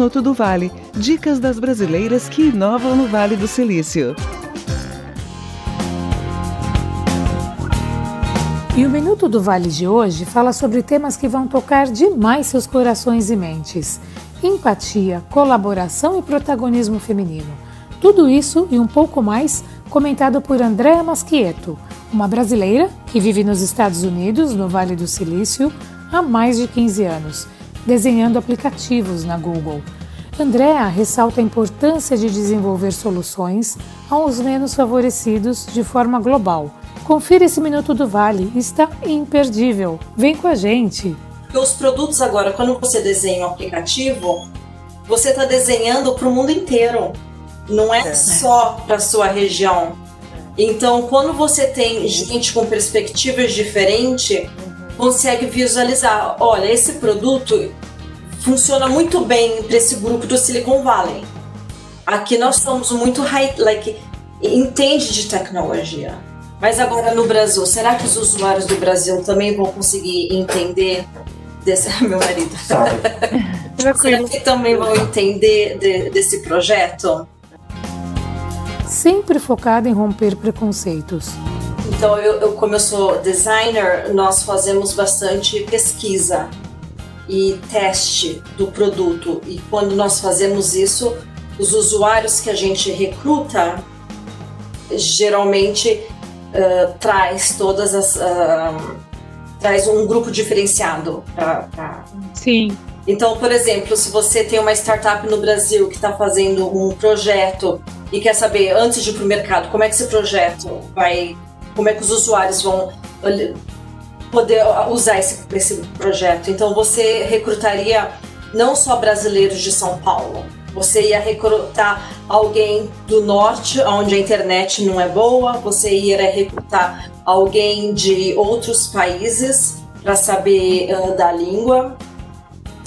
Minuto do Vale. Dicas das brasileiras que inovam no Vale do Silício. E o Minuto do Vale de hoje fala sobre temas que vão tocar demais seus corações e mentes: empatia, colaboração e protagonismo feminino. Tudo isso e um pouco mais comentado por Andréa Masquieto, uma brasileira que vive nos Estados Unidos, no Vale do Silício, há mais de 15 anos, desenhando aplicativos na Google. Andrea ressalta a importância de desenvolver soluções aos menos favorecidos de forma global. Confira esse Minuto do Vale, está imperdível. Vem com a gente! Os produtos agora, quando você desenha um aplicativo, você está desenhando para o mundo inteiro. Não é, é. só para sua região. Então, quando você tem gente com perspectivas diferentes, consegue visualizar, olha, esse produto funciona muito bem para esse grupo do Silicon Valley. Aqui nós somos muito high, like, entende de tecnologia. Mas agora no Brasil, será que os usuários do Brasil também vão conseguir entender desse meu marido? será que também vão entender de, desse projeto? Sempre focada em romper preconceitos. Então, eu, eu, como eu sou designer, nós fazemos bastante pesquisa e teste do produto. E quando nós fazemos isso, os usuários que a gente recruta geralmente uh, traz todas as uh, traz um grupo diferenciado para sim então por exemplo se você tem uma startup no Brasil que está fazendo um projeto e quer saber antes de ir para o mercado como é que esse projeto vai como é que os usuários vão poder usar esse, esse projeto. Então você recrutaria não só brasileiros de São Paulo, você ia recrutar alguém do norte, onde a internet não é boa, você ia recrutar alguém de outros países para saber uh, da língua,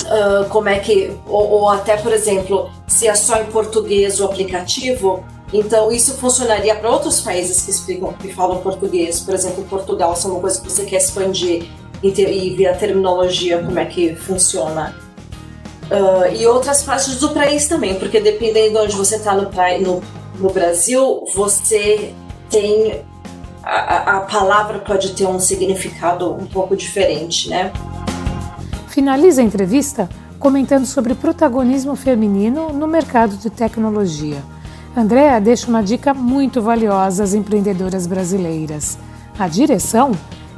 uh, como é que, ou, ou, até, por exemplo, se é só em português o aplicativo, então, isso funcionaria para outros países que, explicam, que falam português. Por exemplo, Portugal, se é uma coisa que você quer expandir e, ter, e ver a terminologia, como é que funciona. Uh, e outras partes do país também, porque dependendo de onde você está no, no, no, Brasil, você tem. A, a palavra pode ter um significado um pouco diferente, né? Finaliza a entrevista comentando sobre protagonismo feminino no mercado de tecnologia. Andréa deixa uma dica muito valiosa às empreendedoras brasileiras. A direção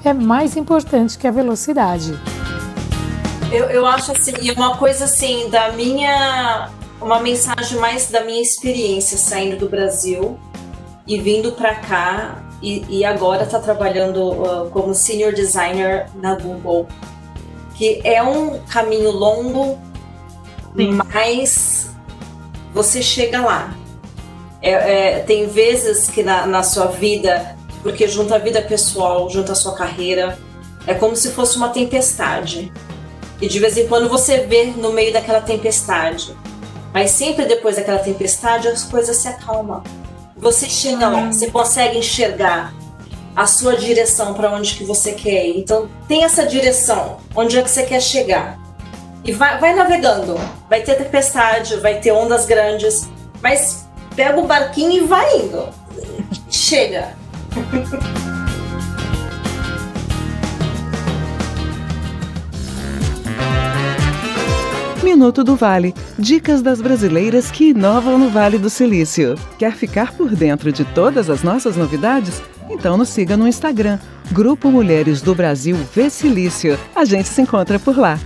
é mais importante que a velocidade. Eu, eu acho assim, e uma coisa assim, da minha. Uma mensagem mais da minha experiência saindo do Brasil e vindo para cá e, e, agora está trabalhando uh, como senior designer na Google, que é um caminho longo, Sim. mas você chega lá. É, é, tem vezes que na, na sua vida, porque junta a vida pessoal, junta a sua carreira, é como se fosse uma tempestade. E de vez em quando você vê no meio daquela tempestade. Mas sempre depois daquela tempestade as coisas se acalmam. Você chega lá, você consegue enxergar a sua direção para onde que você quer ir. Então tem essa direção, onde é que você quer chegar. E vai, vai navegando. Vai ter tempestade, vai ter ondas grandes, mas pega o barquinho e vai indo. Chega. Minuto do Vale. Dicas das brasileiras que inovam no Vale do Silício. Quer ficar por dentro de todas as nossas novidades? Então nos siga no Instagram, Grupo Mulheres do Brasil V Silício. A gente se encontra por lá.